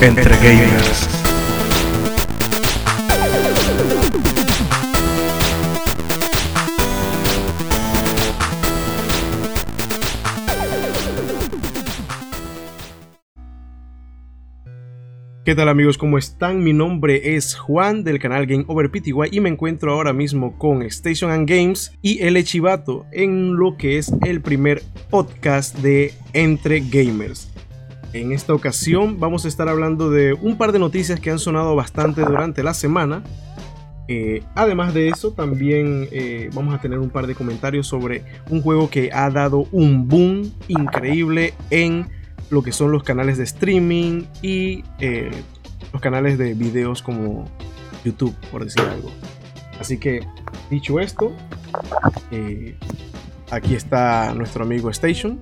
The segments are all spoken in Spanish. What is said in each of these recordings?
entre gamers. ¿Qué tal amigos? ¿Cómo están? Mi nombre es Juan del canal Game Over PTY y me encuentro ahora mismo con Station and Games y El Chivato en lo que es el primer podcast de Entre Gamers. En esta ocasión vamos a estar hablando de un par de noticias que han sonado bastante durante la semana. Eh, además de eso, también eh, vamos a tener un par de comentarios sobre un juego que ha dado un boom increíble en lo que son los canales de streaming y eh, los canales de videos como YouTube, por decir algo. Así que, dicho esto, aquí está nuestro amigo Station.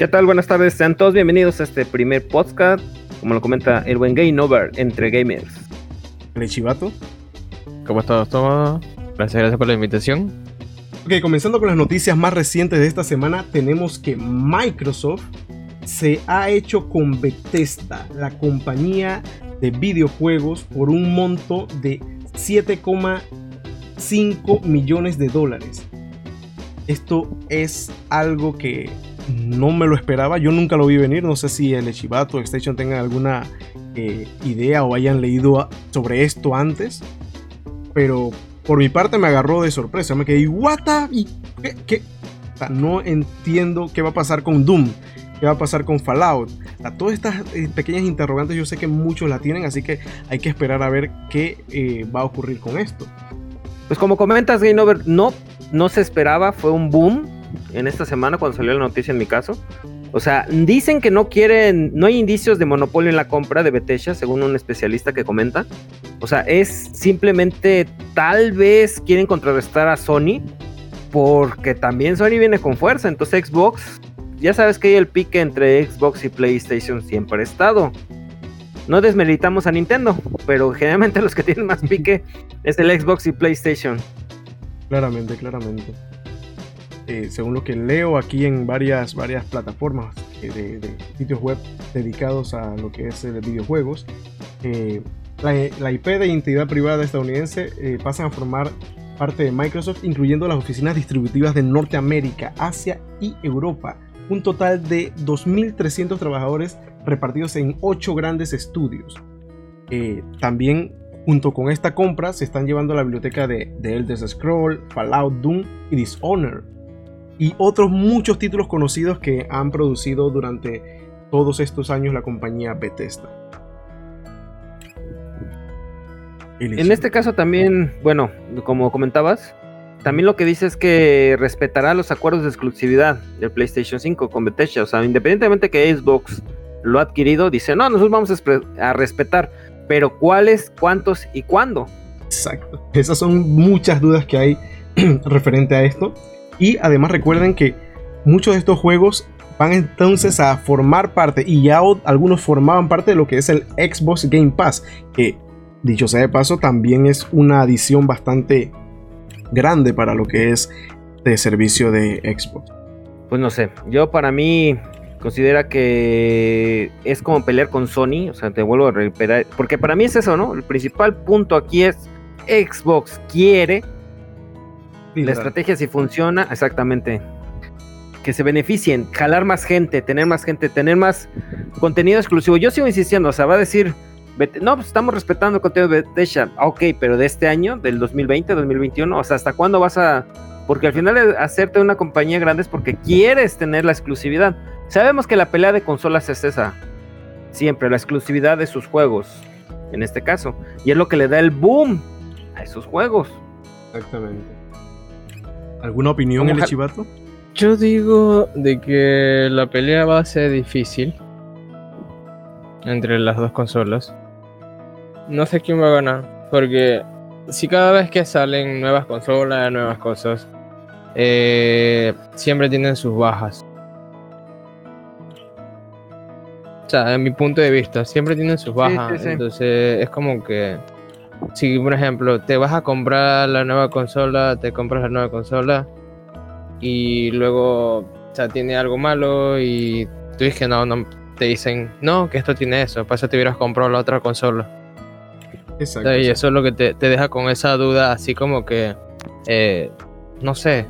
¿Qué tal? Buenas tardes, sean todos bienvenidos a este primer podcast, como lo comenta el buen Game Over entre gamers. El Chivato. ¿Cómo estás todos? Gracias, gracias por la invitación. Ok, comenzando con las noticias más recientes de esta semana, tenemos que Microsoft se ha hecho con Bethesda, la compañía de videojuegos, por un monto de 7,5 millones de dólares. Esto es algo que no me lo esperaba, yo nunca lo vi venir, no sé si el Echivato o Station tengan alguna eh, idea o hayan leído sobre esto antes, pero por mi parte me agarró de sorpresa, me quedé, ¿what? ¿Y qué? no entiendo qué va a pasar con Doom qué va a pasar con Fallout. A todas estas eh, pequeñas interrogantes yo sé que muchos la tienen, así que hay que esperar a ver qué eh, va a ocurrir con esto. Pues como comentas, Game Over, no, no se esperaba, fue un boom en esta semana cuando salió la noticia en mi caso. O sea, dicen que no quieren, no hay indicios de monopolio en la compra de Bethesda, según un especialista que comenta. O sea, es simplemente tal vez quieren contrarrestar a Sony, porque también Sony viene con fuerza. Entonces Xbox ya sabes que hay el pique entre Xbox y PlayStation siempre ha estado. No desmeritamos a Nintendo, pero generalmente los que tienen más pique es el Xbox y PlayStation. Claramente, claramente. Eh, según lo que leo aquí en varias, varias plataformas eh, de, sitios web dedicados a lo que es el videojuegos, eh, la, la, IP de identidad privada estadounidense pasa a formar parte de Microsoft, incluyendo las oficinas distributivas de Norteamérica, Asia y Europa un total de 2.300 trabajadores repartidos en 8 grandes estudios. Eh, también junto con esta compra se están llevando la biblioteca de The Elder Scroll, Fallout, Doom y Dishonored. Y otros muchos títulos conocidos que han producido durante todos estos años la compañía Bethesda. En este caso también, bueno, como comentabas, también lo que dice es que respetará los acuerdos de exclusividad del PlayStation 5 con Bethesda. O sea, independientemente que Xbox lo ha adquirido, dice, no, nosotros vamos a, respetar. Pero cuáles, cuántos y cuándo. Exacto. Esas son muchas dudas que hay referente a esto. Y además recuerden que muchos de estos juegos van entonces a formar parte, y ya algunos formaban parte de lo que es el Xbox Game Pass, que dicho sea de paso también es una adición bastante grande para lo que es de servicio de Xbox. Pues no sé, yo para mí considera que es como pelear con Sony, o sea, te vuelvo a repetir, porque para mí es eso, ¿no? El principal punto aquí es Xbox quiere la estrategia si funciona, exactamente, que se beneficien, jalar más gente, tener más gente, tener más contenido exclusivo. Yo sigo insistiendo, o sea, va a decir no, pues estamos respetando el contenido de Bethesda. Ah, ok, pero de este año, del 2020, 2021, o sea, ¿hasta cuándo vas a...? Porque al final hacerte una compañía grande es porque quieres tener la exclusividad. Sabemos que la pelea de consolas es esa. Siempre, la exclusividad de sus juegos. En este caso. Y es lo que le da el boom a esos juegos. Exactamente. ¿Alguna opinión, el Chivato? Yo digo de que la pelea va a ser difícil entre las dos consolas no sé quién va a ganar. Porque si cada vez que salen nuevas consolas, nuevas cosas, eh, siempre tienen sus bajas. O sea, en mi punto de vista, siempre tienen sus bajas. Entonces es como que, si por ejemplo te vas a comprar la nueva consola, te compras la nueva consola y luego, o sea, tiene algo malo y tú dices que no, no, te dicen, no, que esto tiene eso, eso te hubieras comprado la otra consola. Exacto. Y eso es lo que te, te deja con esa duda, así como que, eh, no sé.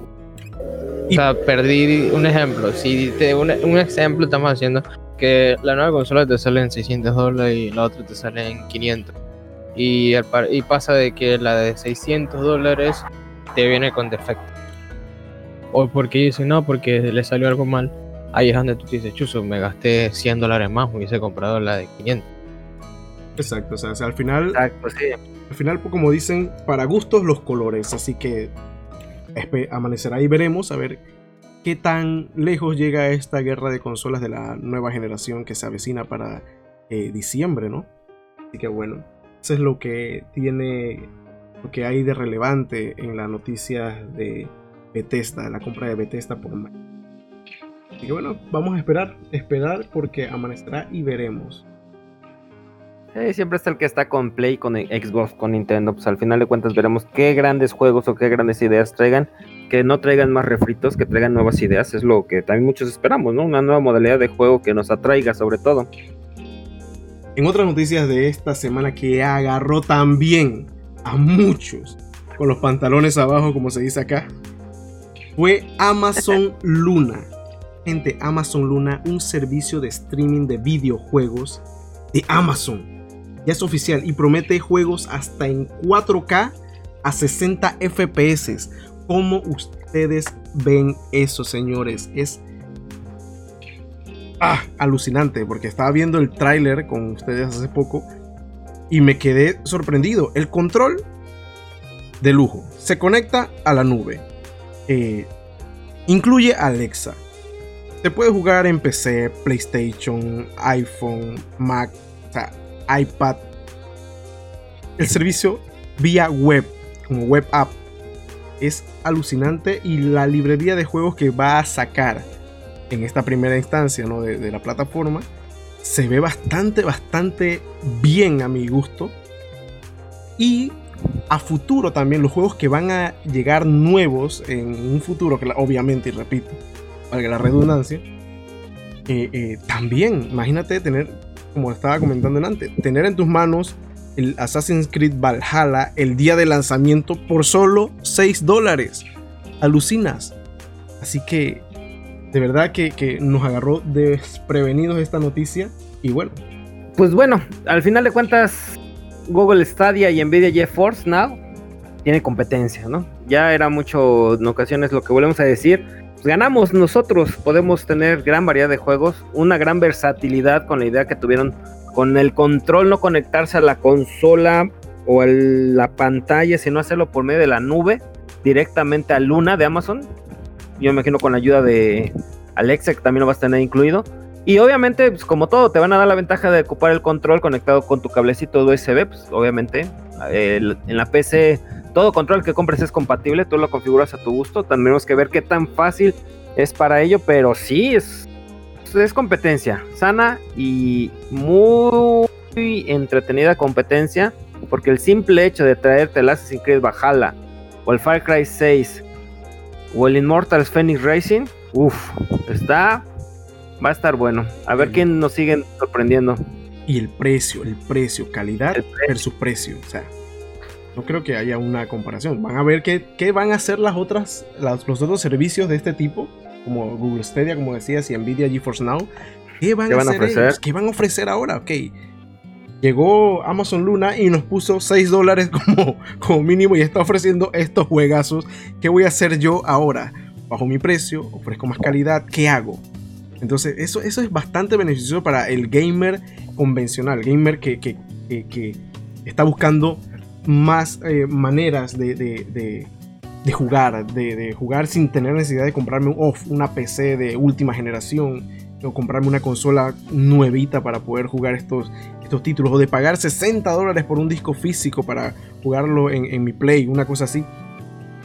Y- O sea, perdí un ejemplo. Si te, un, un ejemplo estamos haciendo que la nueva consola te sale en 600 dólares y la otra te sale en 500. Y, pasa de que la de 600 dólares te viene con defecto. O porque dicen, no, porque le salió algo mal. Ahí es donde tú te dices, chuzo, me gasté 100 dólares más, me hubiese comprado la de 500. Exacto, o sea, o sea, al final, Exacto, sí. al final, pues, como dicen, para gustos los colores, así que amanecerá y veremos a ver qué tan lejos llega esta guerra de consolas de la nueva generación que se avecina para eh, diciembre, ¿no? Así que bueno, eso es lo que tiene, lo que hay de relevante en la noticia de Bethesda, la compra de Bethesda por. Así que bueno, vamos a esperar, esperar porque amanecerá y veremos. Sí, siempre está el que está con Play, con Xbox, con Nintendo. Pues al final de cuentas veremos qué grandes juegos o qué grandes ideas traigan. Que no traigan más refritos, que traigan nuevas ideas. Es lo que también muchos esperamos, ¿no? Una nueva modalidad de juego que nos atraiga sobre todo. En otras noticias de esta semana que agarró también a muchos con los pantalones abajo, como se dice acá, fue Amazon Luna. Gente, Amazon Luna, un servicio de streaming de videojuegos de Amazon. Ya es oficial y promete juegos hasta en 4K a 60 FPS. ¿Cómo ustedes ven eso, señores? Es ah, alucinante porque estaba viendo el tráiler con ustedes hace poco y me quedé sorprendido. El control de lujo se conecta a la nube. Eh, incluye Alexa. Se puede jugar en PC, PlayStation, iPhone, Mac, iPad. El servicio vía web, como web app, es alucinante y la librería de juegos que va a sacar en esta primera instancia ¿no? de, la plataforma se ve bastante, bastante bien a mi gusto. Y a futuro también los juegos que van a llegar nuevos en un futuro, que obviamente, y repito, valga la redundancia, eh, eh, también, imagínate tener, como estaba comentando antes, tener en tus manos el Assassin's Creed Valhalla el día de lanzamiento por solo 6 dólares. Alucinas. Así que, de verdad que, que nos agarró desprevenidos esta noticia. Y bueno, Pues bueno, al final de cuentas, Google Stadia y Nvidia GeForce Now tiene competencia, ¿no? Ya era mucho en ocasiones lo que volvemos a decir. Pues ganamos nosotros, podemos tener gran variedad de juegos, una gran versatilidad con la idea que tuvieron con el control, no conectarse a la consola o a la pantalla, sino hacerlo por medio de la nube directamente a Luna de Amazon. Yo imagino con la ayuda de Alexa, que también lo vas a tener incluido. Y obviamente, pues, como todo, te van a dar la ventaja de ocupar el control conectado con tu cablecito USB. Pues, obviamente, en la PC, todo control que compres es compatible, tú lo configuras a tu gusto. Tendremos que ver qué tan fácil es para ello, pero sí, es, es competencia sana y muy entretenida competencia. Porque el simple hecho de traerte el Assassin's Creed Valhalla o el Far Cry 6 o el Immortals Phoenix Racing, uff, está Va a estar bueno. A ver Sí. quién nos siguen sorprendiendo. y el precio, el precio, calidad El precio. versus precio. O sea, no creo que haya una comparación. Van a ver qué, qué van a hacer las otras, las- los otros servicios de este tipo, como Google Stadia, como decías, y Nvidia GeForce Now. ¿Qué van, ¿Qué a van a hacer ofrecer? ellos? ¿Qué van a ofrecer ahora? Ok. Llegó Amazon Luna y nos puso 6 dólares como, como mínimo y está ofreciendo estos juegazos. ¿Qué voy a hacer yo ahora? Bajo mi precio, ofrezco más calidad, ¿qué hago? Entonces, eso, eso es bastante beneficioso para el gamer convencional, gamer que, que- está buscando más eh, maneras de, de- de- de jugar, de, de jugar sin tener necesidad de comprarme un off, una PC de última generación, o comprarme una consola nuevita para poder jugar estos, estos títulos, o de pagar 60 dólares por un disco físico para jugarlo en, en mi Play, una cosa así.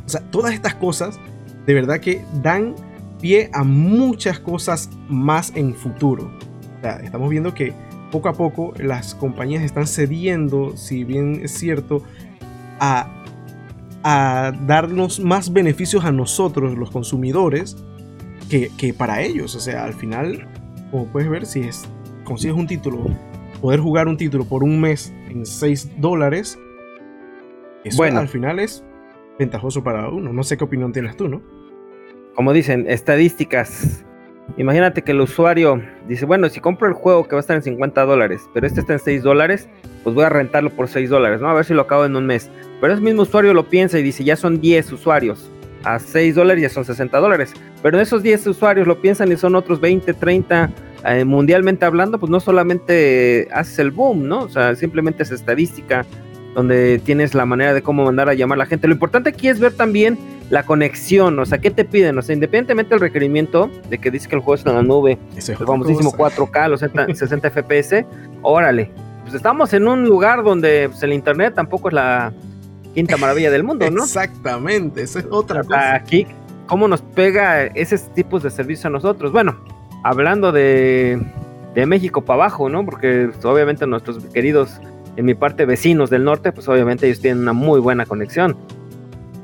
O sea, todas estas cosas de verdad que dan pie a muchas cosas más en futuro. Estamos viendo que poco a poco las compañías están cediendo, si bien es cierto, a, a darnos más beneficios a nosotros, los consumidores, que, que para ellos. O sea, al final, como puedes ver, si es consigues un título, poder jugar un título por un mes en 6 dólares, eso Bueno. al final es ventajoso para uno. No sé qué opinión tienes tú, ¿no? como dicen, estadísticas. Imagínate que el usuario dice, bueno, si compro el juego que va a estar en 50 dólares, pero este está en 6 dólares, pues voy a rentarlo por 6 dólares, ¿no? A ver si lo acabo en un mes. Pero ese mismo usuario lo piensa y dice, ya son 10 usuarios. A 6 dólares ya son 60 dólares. Pero esos 10 usuarios lo piensan y son otros 20, 30. Eh, mundialmente hablando, pues no solamente haces el boom, ¿no? O sea, simplemente es estadística donde tienes la manera de cómo mandar a llamar a la gente. Lo importante aquí es ver también la conexión, o sea, ¿qué te piden? O sea, independientemente del requerimiento de que dice que el juego está en la nube, el famosísimo cosa. 4K, los 60 60 FPS, órale. Pues estamos en un lugar donde pues, el internet tampoco es la quinta maravilla del mundo, ¿no? Exactamente, esa es otra cosa. aquí, ¿cómo nos pega esos tipos de servicio a nosotros? Bueno, hablando de, de México para abajo, ¿no? Porque pues, obviamente nuestros queridos, en mi parte, vecinos del norte, pues obviamente ellos tienen una muy buena conexión.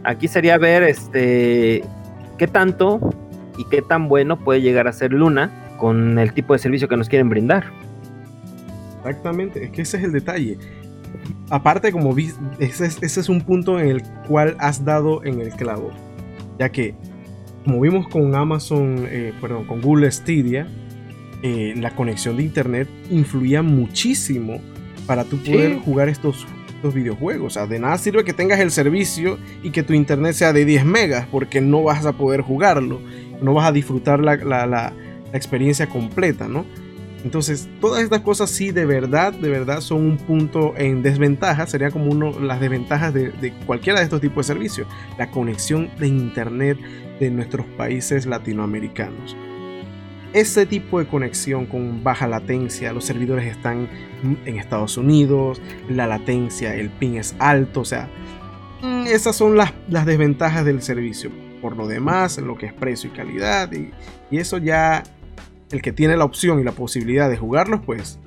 Aquí sería ver este qué tanto y qué tan bueno puede llegar a ser Luna con el tipo de servicio que nos quieren brindar. Exactamente, es que ese es el detalle. Aparte, como vi, ese es, ese es un punto en el cual has dado en el clavo. Ya que, como vimos con Amazon, eh, perdón, con Google Stadia, eh, la conexión de internet influía muchísimo para tú poder Sí. jugar estos, estos videojuegos. O sea, de nada sirve que tengas el servicio y que tu internet sea de 10 megas, porque no vas a poder jugarlo. No vas a disfrutar la, la- la- la experiencia completa, ¿no? Entonces, todas estas cosas sí de verdad, de verdad son un punto en desventaja. Sería como uno las desventajas de, de cualquiera de estos tipos de servicios. La conexión de internet de nuestros países latinoamericanos. Ese tipo de conexión con baja latencia, los servidores están en Estados Unidos, la latencia, el ping es alto, o sea, mm, esas son las, las desventajas del servicio. Por lo demás, lo que es precio y calidad, y eso ya el que tiene la opción y la posibilidad de jugarlos, pues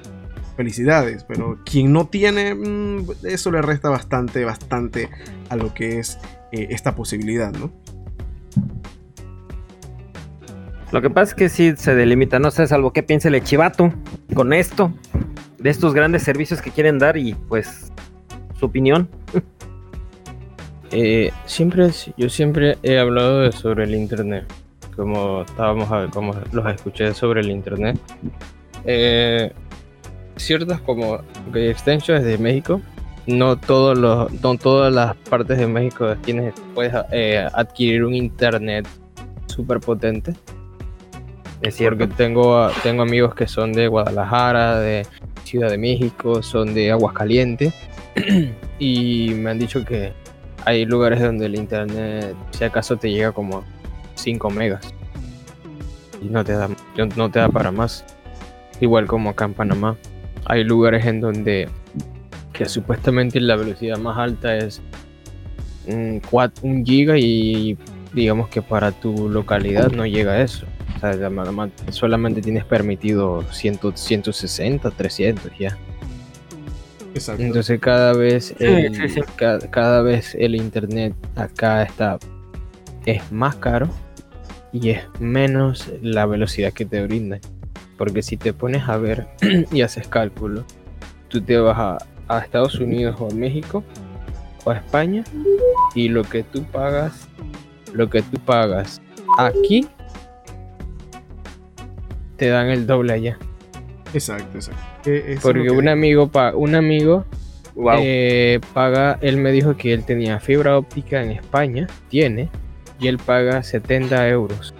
felicidades. Pero quien no tiene, mm, eso le resta bastante, bastante a lo que es eh, esta posibilidad, ¿no? Lo que pasa es que sí se delimita, no sé, salvo qué piense el chivato con esto, de estos grandes servicios que quieren dar y pues su opinión. Eh, siempre, yo siempre he hablado de- sobre el internet, como estábamos, a- como los escuché sobre el internet. Eh, ciertas como ok, extensions de México, no todos los, no todas las partes de México tienes, puedes eh, adquirir un internet súper potente. Es cierto. Porque tengo, tengo amigos que son de Guadalajara, de Ciudad de México, son de Aguascalientes. y me han dicho que hay lugares donde el internet, si acaso, te llega como 5 megas. Y no te da, no te da para más. Igual como acá en Panamá. Hay lugares en donde que supuestamente la velocidad más alta es un, 1 giga y digamos que para tu localidad no llega a eso. O sea, solamente tienes permitido 100, 160, 300 ya. Exacto. Entonces cada vez, el, sí, sí. ca- cada vez el internet acá está es más caro y es menos la velocidad que te brindan. Porque si te pones a ver y haces cálculo, tú te vas a, a Estados Unidos o a México o a España y lo que tú pagas, lo que tú pagas aquí, te dan el doble allá. exacto, exacto. Es Porque que- un amigo, pa- un amigo Wow. eh, paga, él me dijo que él tenía fibra óptica en España, tiene, y él paga 70 euros.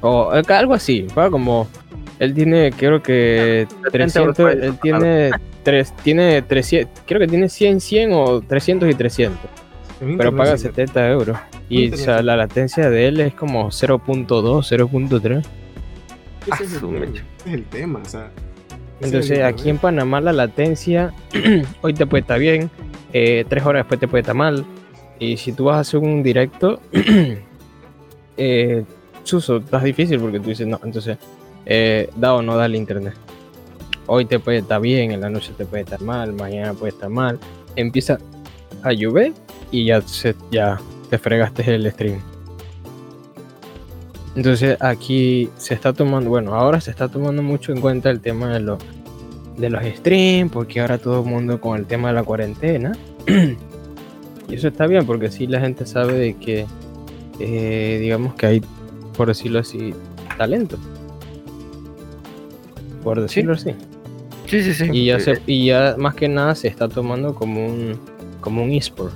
O algo así, paga como, él tiene, creo que 70 euros 300, puede él tiene, tres, tiene 300, creo que tiene 100, 100 o 300 y 300, es pero paga sí. 70 euros. Y o sea, la latencia de él es como 0.2, 0.3. Ese es, Ah, el, ese es el tema, o sea. Entonces aquí en. Panamá la latencia hoy te puede estar bien, eh, tres horas después te puede estar mal. Y si tú vas a hacer un directo, eh, Suso, estás difícil porque tú dices no. Entonces, eh, da o no da el internet. Hoy te puede estar bien, en la noche te puede estar mal, mañana puede estar mal. Empieza a llover y ya, ya te fregaste el stream. Entonces aquí se está tomando, bueno, ahora se está tomando mucho en cuenta el tema de, los de los streams, porque ahora todo el mundo con el tema de la cuarentena. y eso está bien, porque así la gente sabe de que, eh, digamos que hay, por decirlo así, talento. Por decirlo así. Sí, sí, sí. Y ya, Eh, se- y ya más que nada se está tomando como un, como un eSport.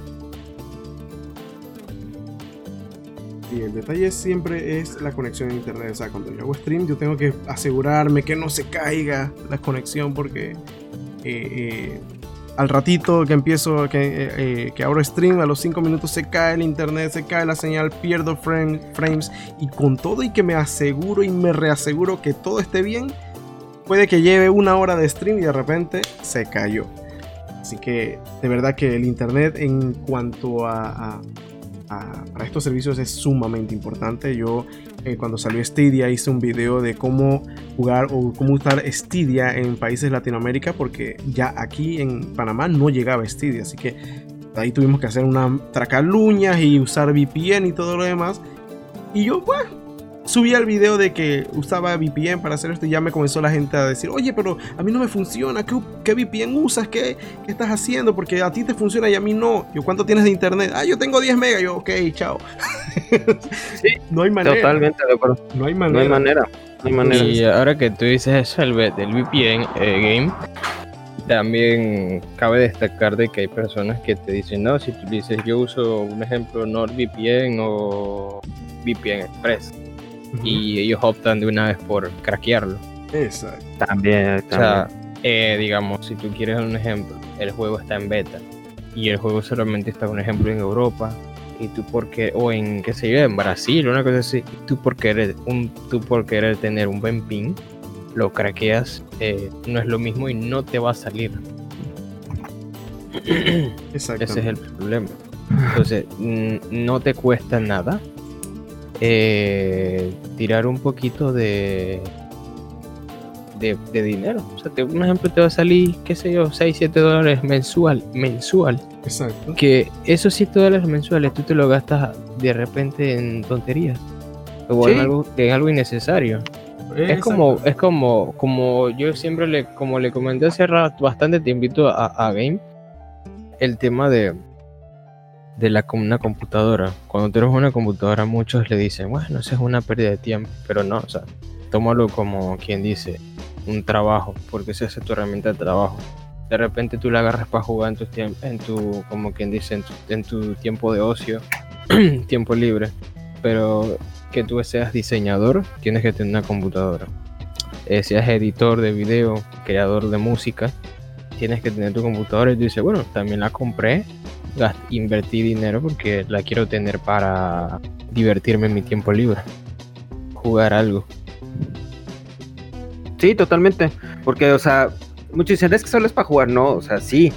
Y el detalle siempre es la conexión a internet. O sea, cuando yo hago stream, yo tengo que asegurarme que no se caiga la conexión porque eh, eh, al ratito que empiezo, que, eh, eh, que abro stream, a los 5 minutos se cae el internet, se cae la señal, pierdo frame- frames. Y con todo y que me aseguro y me reaseguro que todo esté bien, puede que lleve una hora de stream y de repente se cayó. Así que de verdad que el internet en cuanto a, a- a- para estos servicios es sumamente importante. Yo eh, cuando salió Stadia hice un video de cómo jugar o cómo usar Stadia en países Latinoamérica porque ya aquí en Panamá no llegaba Stadia. Así que ahí tuvimos que hacer una tracar uñas y usar VPN y todo lo demás. Y yo, bueno, subí el video de que usaba VPN para hacer esto y ya me comenzó la gente a decir, oye, pero a mí no me funciona, ¿qué, qué VPN usas? ¿Qué, ¿Qué estás haciendo? Porque a ti te funciona y a mí no. Yo, ¿cuánto tienes de internet? Ah, yo tengo 10 megas. Yo, ok, chao. Sí, no hay manera. Totalmente de acuerdo. No hay No manera. hay manera. No hay manera. Y ahora que tú dices eso el del VPN eh, game, también cabe destacar de que hay personas que te dicen, no, si tú dices yo uso un ejemplo NordVPN o VPN Express, Y ellos optan de una vez por craquearlo. Exacto. También, O sea, eh, digamos, si tú quieres un ejemplo, el juego está en beta y el juego solamente está, un ejemplo, en Europa y tú por qué, o en, qué sé yo, en Brasil, una cosa así, y tú por querer, un, tú por querer tener un buen ping, lo craqueas, eh, no es lo mismo y no te va a salir. Exacto. Ese es el problema. Entonces, no te cuesta nada eh, tirar un poquito de, de, de dinero. O sea, te- un ejemplo te va a salir, qué sé yo, 6, 7 dólares mensual, mensual. Exacto. Que esos 7 dólares mensuales tú te lo gastas de repente en tonterías. O en algo, en algo innecesario. Es como, es como, como yo siempre le, como le comenté hace rato, bastante te invito a, a Game, el tema de, de la, una computadora. Cuando tienes una computadora, muchos le dicen, bueno, eso es una pérdida de tiempo, pero no, o sea, tómalo como quien dice, un trabajo, porque esa es tu herramienta de trabajo. De repente tú la agarras para jugar en tu en tu, como quien dice, en tu, tiempo de ocio, tiempo libre, pero que tú seas diseñador, tienes que tener una computadora. Eh, seas editor de video, creador de música, tienes que tener tu computadora y tú dices, bueno, también la compré, invertí dinero porque la quiero tener para divertirme en mi tiempo libre, jugar algo. Sí, totalmente. Porque, o sea, muchos dicen, es que solo es para jugar. No, o sea, sí.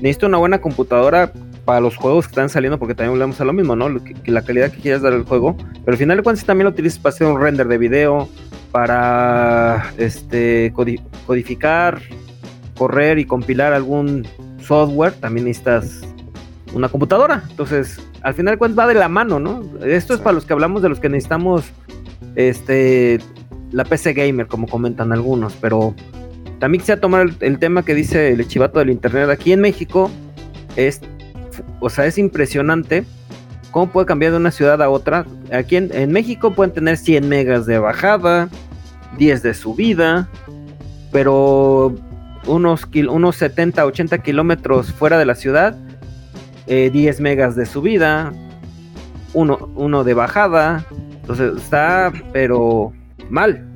Necesito una buena computadora para los juegos que están saliendo, porque también hablamos a lo mismo, ¿no? Lo que- que la calidad que quieras dar al juego. Pero al final de cuentas también lo utilizas para hacer un render de video, para este codi- codificar, correr y compilar algún software. También necesitas una computadora. Entonces, al final cuentas va de la mano, ¿no? Esto es para los que hablamos de los que necesitamos este la PC gamer, como comentan algunos, pero también quisiera tomar el, el tema que dice el chivato del internet aquí en México. Es, o sea, es impresionante cómo puede cambiar de una ciudad a otra. Aquí en, en México pueden tener 100 megas de bajada, 10 de subida, pero unos, unos 70, 80 kilómetros fuera de la ciudad, eh, 10 megas de subida, uno, uno de bajada. Entonces está, pero mal.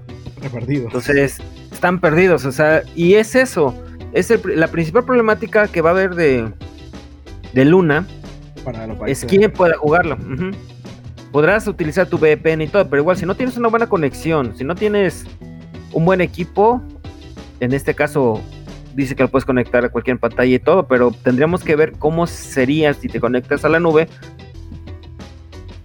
Repartido. Entonces, están perdidos, o sea, y es eso, es el la principal problemática que va a haber de, de Luna, Para es quién puede jugarlo. Podrás utilizar tu VPN y todo, pero igual si no tienes una buena conexión, si no tienes un buen equipo, en este caso dice que lo puedes conectar a cualquier pantalla y todo, pero tendríamos que ver cómo sería si te conectas a la nube.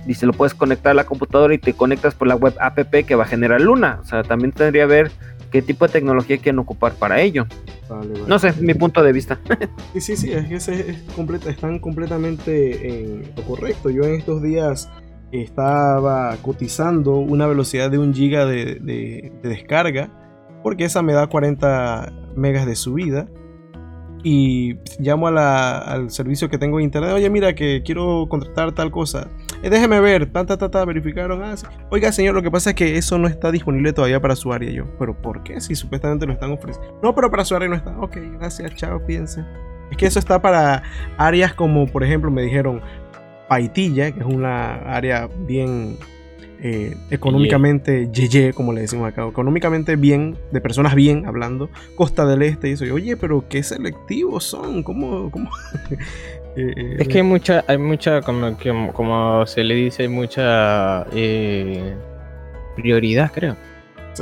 Dice, lo puedes conectar a la computadora y te conectas por la web app que va a generar Luna. O sea, también tendría que ver qué tipo de tecnología quieren ocupar para ello. Vale, vale. No sé, mi punto de vista. Sí, sí, sí, es que es completa, están completamente en lo correcto. Yo en estos días estaba cotizando una velocidad de un giga de, de descarga, porque esa me da 40 megas de subida y llamo al servicio que tengo en internet, oye, mira que quiero contratar tal cosa. Eh, déjeme ver, tanta, tanta, verificaron. Ah, Oiga, señor, lo que pasa es que eso no está disponible todavía para su área. Yo, ¿pero por qué? Si supuestamente lo están ofreciendo. No, pero para su área no está. Ok, gracias, chao, piense. Es que eso está para áreas como, por ejemplo, me dijeron Paitilla, que es una área bien eh, económicamente yeye, como le decimos acá, económicamente bien, de personas bien hablando, Costa del Este y eso. oye, pero qué selectivos son, ¿cómo? cómo? Eh, eh, es que hay mucha, hay mucha, como, como se le dice, hay mucha prioridad, creo.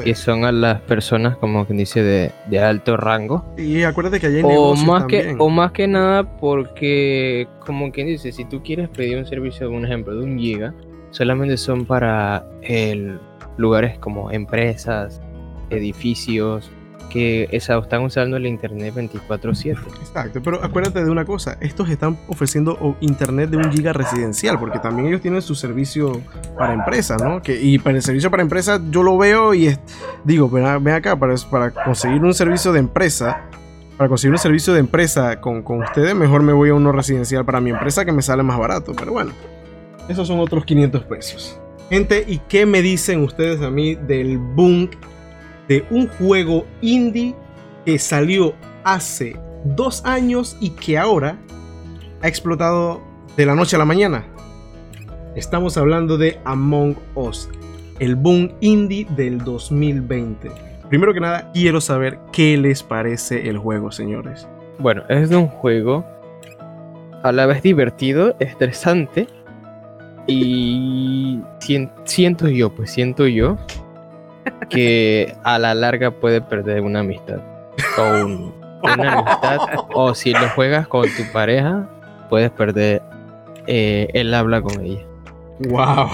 Que son a las personas, como quien dice, de, alto rango. Y acuérdate que hay o más que O más que nada porque, como quien dice, si tú quieres pedir un servicio, un ejemplo, de un giga, solamente son para el, lugares como empresas, edificios, que están usando el internet 24/7. Exacto, pero acuérdate de una cosa, estos están ofreciendo internet de un giga residencial, porque también ellos tienen su servicio para empresas, ¿no? Que, y para el servicio para empresas yo lo veo y digo, ven, acá, para, conseguir un servicio de empresa, para conseguir un servicio de empresa con ustedes, mejor me voy a uno residencial para mi empresa que me sale más barato, pero bueno. Esos son otros 500 pesos. Gente, ¿y qué me dicen ustedes a mí del boom de un juego indie que salió hace dos años y que ahora ha explotado de la noche a la mañana? Estamos hablando de Among Us, el boom indie del 2020. Primero que nada, quiero saber qué les parece el juego, señores. Bueno, es un juego a la vez divertido, estresante y siento yo, pues siento yo que a la larga puede perder una amistad. O una amistad. O si lo juegas con tu pareja, puedes perder eh, el habla con ella. Wow.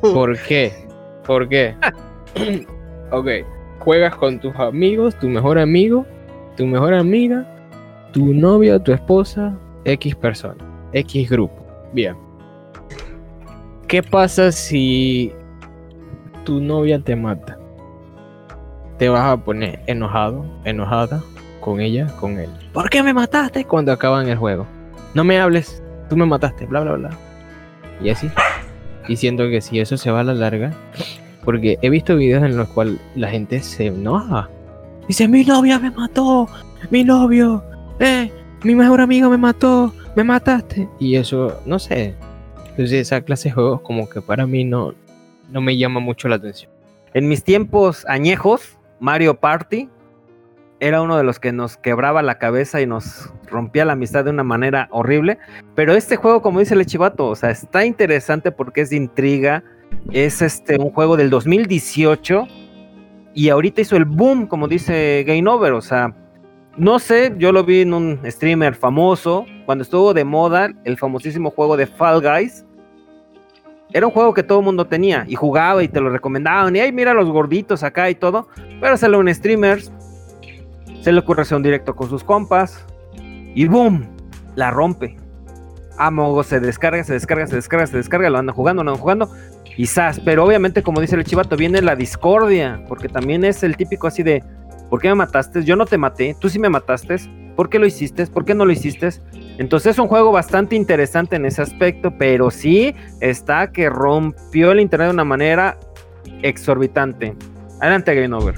¿Por qué? ¿Por qué? ok. Juegas con tus amigos, tu mejor amigo, tu mejor amiga, tu novia, tu esposa, X persona, X grupo. Bien ¿Qué pasa si tu novia te mata? Te vas a poner enojado, enojada con ella, con él. ¿Por qué me mataste? Cuando acaban el juego. No me hables, tú me mataste, bla, bla, bla. Y así. Y siento que si eso se va a la larga, porque he visto videos en los cuales la gente se enoja. Dice, mi novia me mató, mi novio, eh, mi mejor amigo me mató, me mataste. Y eso, no sé, entonces esa clase de juegos como que para mí no, no me llama mucho la atención. En mis tiempos añejos, Mario Party era uno de los que nos quebraba la cabeza y nos rompía la amistad de una manera horrible. Pero este juego, como dice el Chivato, o sea, está interesante porque es de intriga. Es este un juego del 2018 y ahorita hizo el boom, como dice Game Over. O sea, no sé, yo lo vi en un streamer famoso, cuando estuvo de moda el famosísimo juego de Fall Guys. Era un juego que todo el mundo tenía y jugaba y te lo recomendaban. Y ahí mira los gorditos acá y todo. Pero sale un streamer, se le ocurre hacer un directo con sus compas y ¡boom! La rompe. Amogo se descarga, se descarga, se descarga, se descarga, lo andan jugando, lo andan jugando. Quizás, pero obviamente, como dice el chivato, viene la discordia, porque también es el típico así de ¿Por qué me mataste? Yo no te maté, tú sí me mataste. ¿Por qué lo hiciste? ¿Por qué no lo hiciste? Entonces es un juego bastante interesante en ese aspecto, pero sí está que rompió el internet de una manera exorbitante. Adelante, Game Over.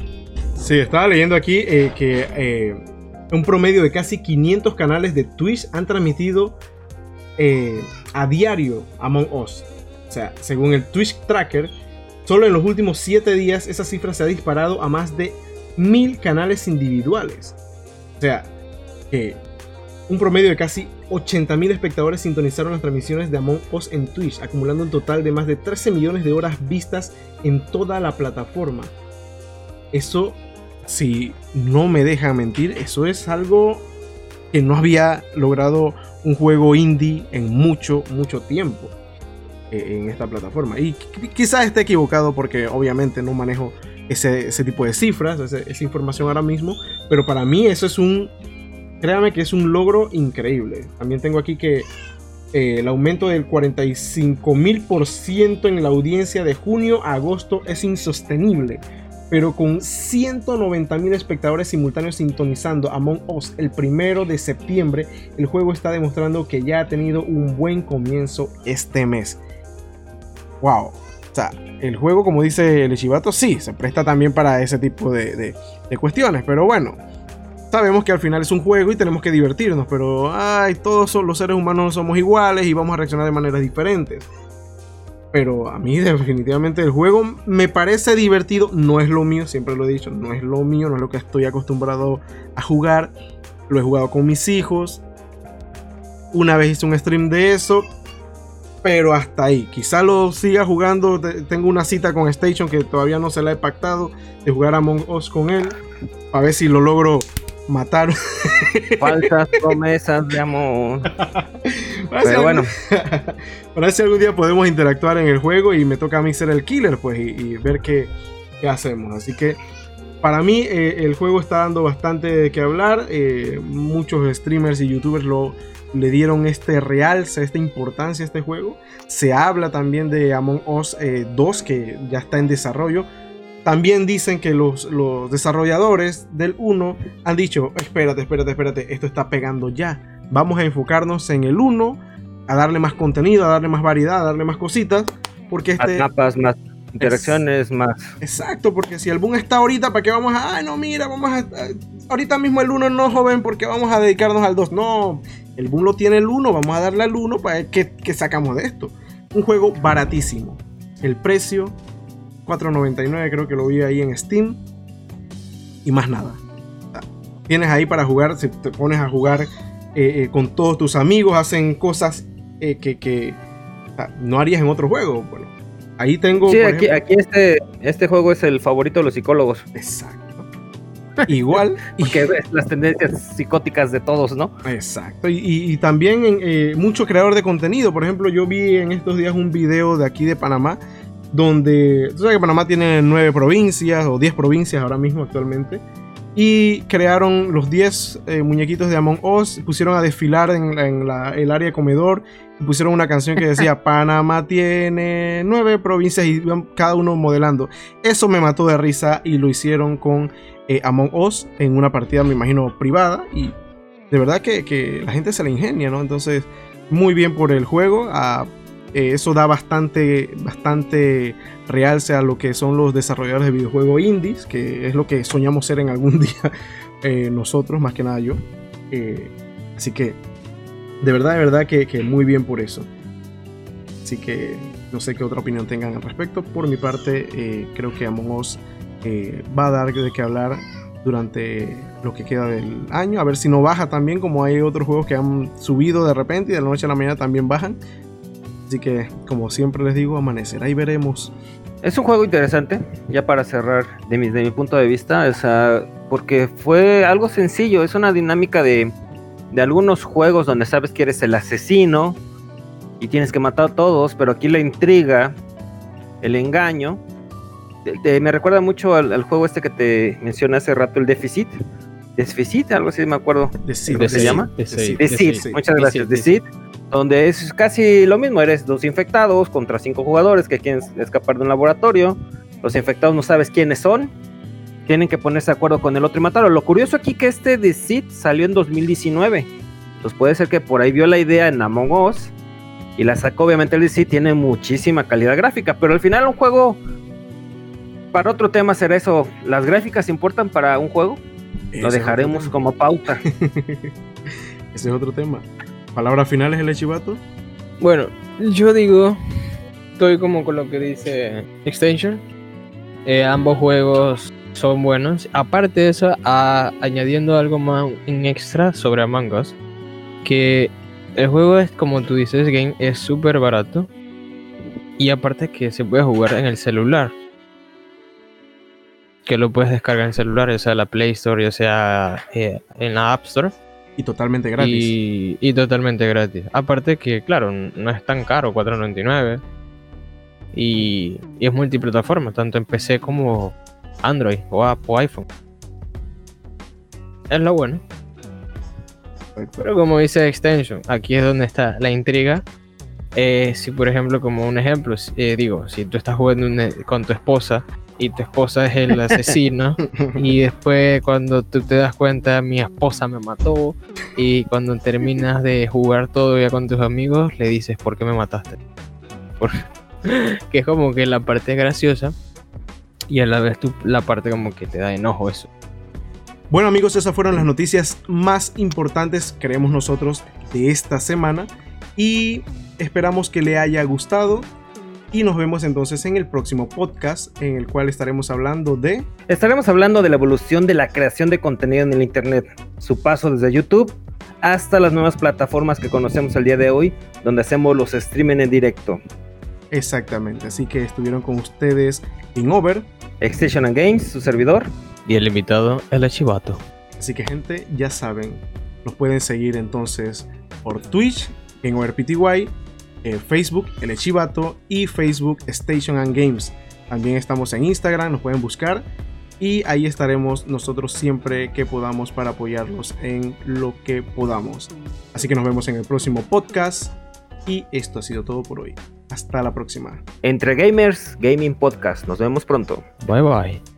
Sí, estaba leyendo aquí eh, que eh, un promedio de casi 500 canales de Twitch han transmitido eh, a diario Among Us. O sea, según el Twitch Tracker, solo en los últimos 7 días esa cifra se ha disparado a más de mil canales individuales. O sea, que un promedio de casi 80.000 espectadores sintonizaron las transmisiones de Among Us en Twitch, acumulando un total de más de 13 millones de horas vistas en toda la plataforma. Eso, si no me deja mentir, eso es algo que no había logrado un juego indie en mucho, mucho tiempo eh, en esta plataforma. Y quizás esté equivocado porque obviamente no manejo ese, tipo de cifras, esa información ahora mismo, pero para mí eso es un, créame que es un logro increíble. También tengo aquí que eh, el aumento del 45.000% en la audiencia de junio a agosto es insostenible. Pero con 190.000 espectadores simultáneos sintonizando Among Us el primero de septiembre, el juego está demostrando que ya ha tenido un buen comienzo este mes. ¡Wow! O sea, el juego, como dice el Chivato, sí, se presta también para ese tipo de, cuestiones. Pero bueno, sabemos que al final es un juego y tenemos que divertirnos, pero ay, todos los seres humanos somos iguales y vamos a reaccionar de maneras diferentes. Pero a mí definitivamente el juego me parece divertido, no es lo mío, siempre lo he dicho, no es lo mío, no es lo que estoy acostumbrado a jugar. Lo he jugado con mis hijos. Una vez hice un stream de eso, pero hasta ahí. Quizá lo siga jugando. Tengo una cita con Station que todavía no se la he pactado de jugar a Among Us con él. A ver si lo logro matar. Falsas promesas de amor. Pero bueno. Para ver si algún día podemos interactuar en el juego y me toca a mí ser el killer, pues, y, ver qué, hacemos. Así que para mí eh, el juego está dando bastante de qué hablar. Eh, muchos streamers y youtubers lo, le dieron este realce, esta importancia a este juego. Se habla también de Among Us 2 eh, que ya está en desarrollo. También dicen que los, desarrolladores del 1 han dicho, espérate, espérate, espérate, esto está pegando ya. Vamos a enfocarnos en el 1, a darle más contenido, a darle más variedad, a darle más cositas. Porque este... Más mapas, más interacciones, más... Exacto, porque si el boom está ahorita, ¿para qué vamos a... Ay, no, mira, vamos a... Ahorita mismo el 1 no, joven, porque vamos a dedicarnos al 2. No, el boom lo tiene el 1, vamos a darle al 1 para ver qué, qué sacamos de esto. Un juego baratísimo. El precio 4.99 creo que lo vi ahí en Steam. Y más nada. Tienes ahí para jugar, si te pones a jugar eh, eh, con todos tus amigos, hacen cosas eh, que, no harías en otro juego. Bueno, ahí tengo... Sí, aquí, aquí este, este juego es el favorito de los psicólogos. Exacto. Igual. y que ves las tendencias psicóticas de todos, ¿no? Exacto. Y, también eh, mucho creador de contenido. Por ejemplo, yo vi en estos días un video de aquí de Panamá donde, tú sabes que Panamá tiene nueve provincias o diez provincias ahora mismo actualmente, y crearon los diez eh, muñequitos de Among Us, pusieron a desfilar en, el área de comedor, y pusieron una canción que decía Panamá tiene nueve provincias y cada uno modelando. Eso me mató de risa y lo hicieron con eh, Among Us en una partida, me imagino, privada, y de verdad que, que la gente se la ingenia, ¿no? Entonces, muy bien por el juego. A, eh, eso da bastante, bastante realce a lo que son los desarrolladores de videojuegos indies, que es lo que soñamos ser en algún día eh, nosotros, más que nada yo. Eh, así que, de verdad, de verdad que, muy bien por eso. Así que no sé qué otra opinión tengan al respecto. Por mi parte, creo que Among Us va a dar de qué hablar durante lo que queda del año. A ver si no baja también, como hay otros juegos que han subido de repente y de la noche a la mañana también bajan. Así que, como siempre les digo, amanecer. Ahí veremos. Es un juego interesante, ya para cerrar de mi, de mi punto de vista, porque fue algo sencillo, es una dinámica de, de algunos juegos donde sabes que eres el asesino y tienes que matar a todos, pero aquí la intriga, el engaño, me recuerda mucho al, juego este que te mencioné hace rato, el Deficit. Deficit, algo así me acuerdo. ¿Cómo se llama? Decid. Muchas gracias. Decid donde es casi lo mismo, eres dos infectados contra cinco jugadores que quieren escapar de un laboratorio, los infectados no sabes quiénes son, tienen que ponerse de acuerdo con el otro y matarlo. Lo curioso aquí que este Sid salió en 2019, entonces puede ser que por ahí vio la idea en Among Us y la sacó, obviamente el de tiene muchísima calidad gráfica, pero al final un juego, para otro tema será eso, ¿las gráficas importan para un juego? Lo dejaremos como pauta. Ese es otro tema. ¿Palabras finales, el Echivato? Bueno, yo digo, estoy como con lo que dice Extension. Eh, ambos juegos son buenos. Aparte de eso, añadiendo algo más en extra sobre Among Us, que el juego es como tú dices, game es súper barato. Y aparte que se puede jugar en el celular. Que lo puedes descargar en celular, ya sea la Play Store, ya sea eh, en la App Store. Y totalmente gratis. Y, totalmente gratis. Aparte que, claro, no es tan caro, 4.99. Y, y es multiplataforma, tanto en PC como Android o, o iPhone. Es lo bueno. Pero como dice Extension, aquí es donde está la intriga. Eh, si por ejemplo, como un ejemplo, eh, digo, si tú estás jugando con tu esposa y tu esposa es el asesino y después cuando tú te das cuenta mi esposa me mató y cuando terminas de jugar todo ya con tus amigos le dices ¿por qué me mataste? que es como que la parte graciosa y a la vez tú, la parte como que te da enojo eso. Bueno amigos, esas fueron las noticias más importantes, creemos nosotros, de esta semana y esperamos que le haya gustado y nos vemos entonces en el próximo podcast en el cual estaremos hablando de... Estaremos hablando de la evolución de la creación de contenido en el Internet, su paso desde YouTube hasta las nuevas plataformas que conocemos el día de hoy, donde hacemos los streaming en directo. Exactamente, así que estuvieron con ustedes en Over, Extension and Games, su servidor, y el invitado, el Archivato. Así que gente, ya saben, nos pueden seguir entonces por Twitch en OverPTY eh, Facebook El Echivato y Facebook Station and Games. También estamos en Instagram, nos pueden buscar y ahí estaremos nosotros siempre que podamos para apoyarlos en lo que podamos. Así que nos vemos en el próximo podcast y esto ha sido todo por hoy. Hasta la próxima. Entre Gamers Gaming Podcast. Nos vemos pronto. Bye bye.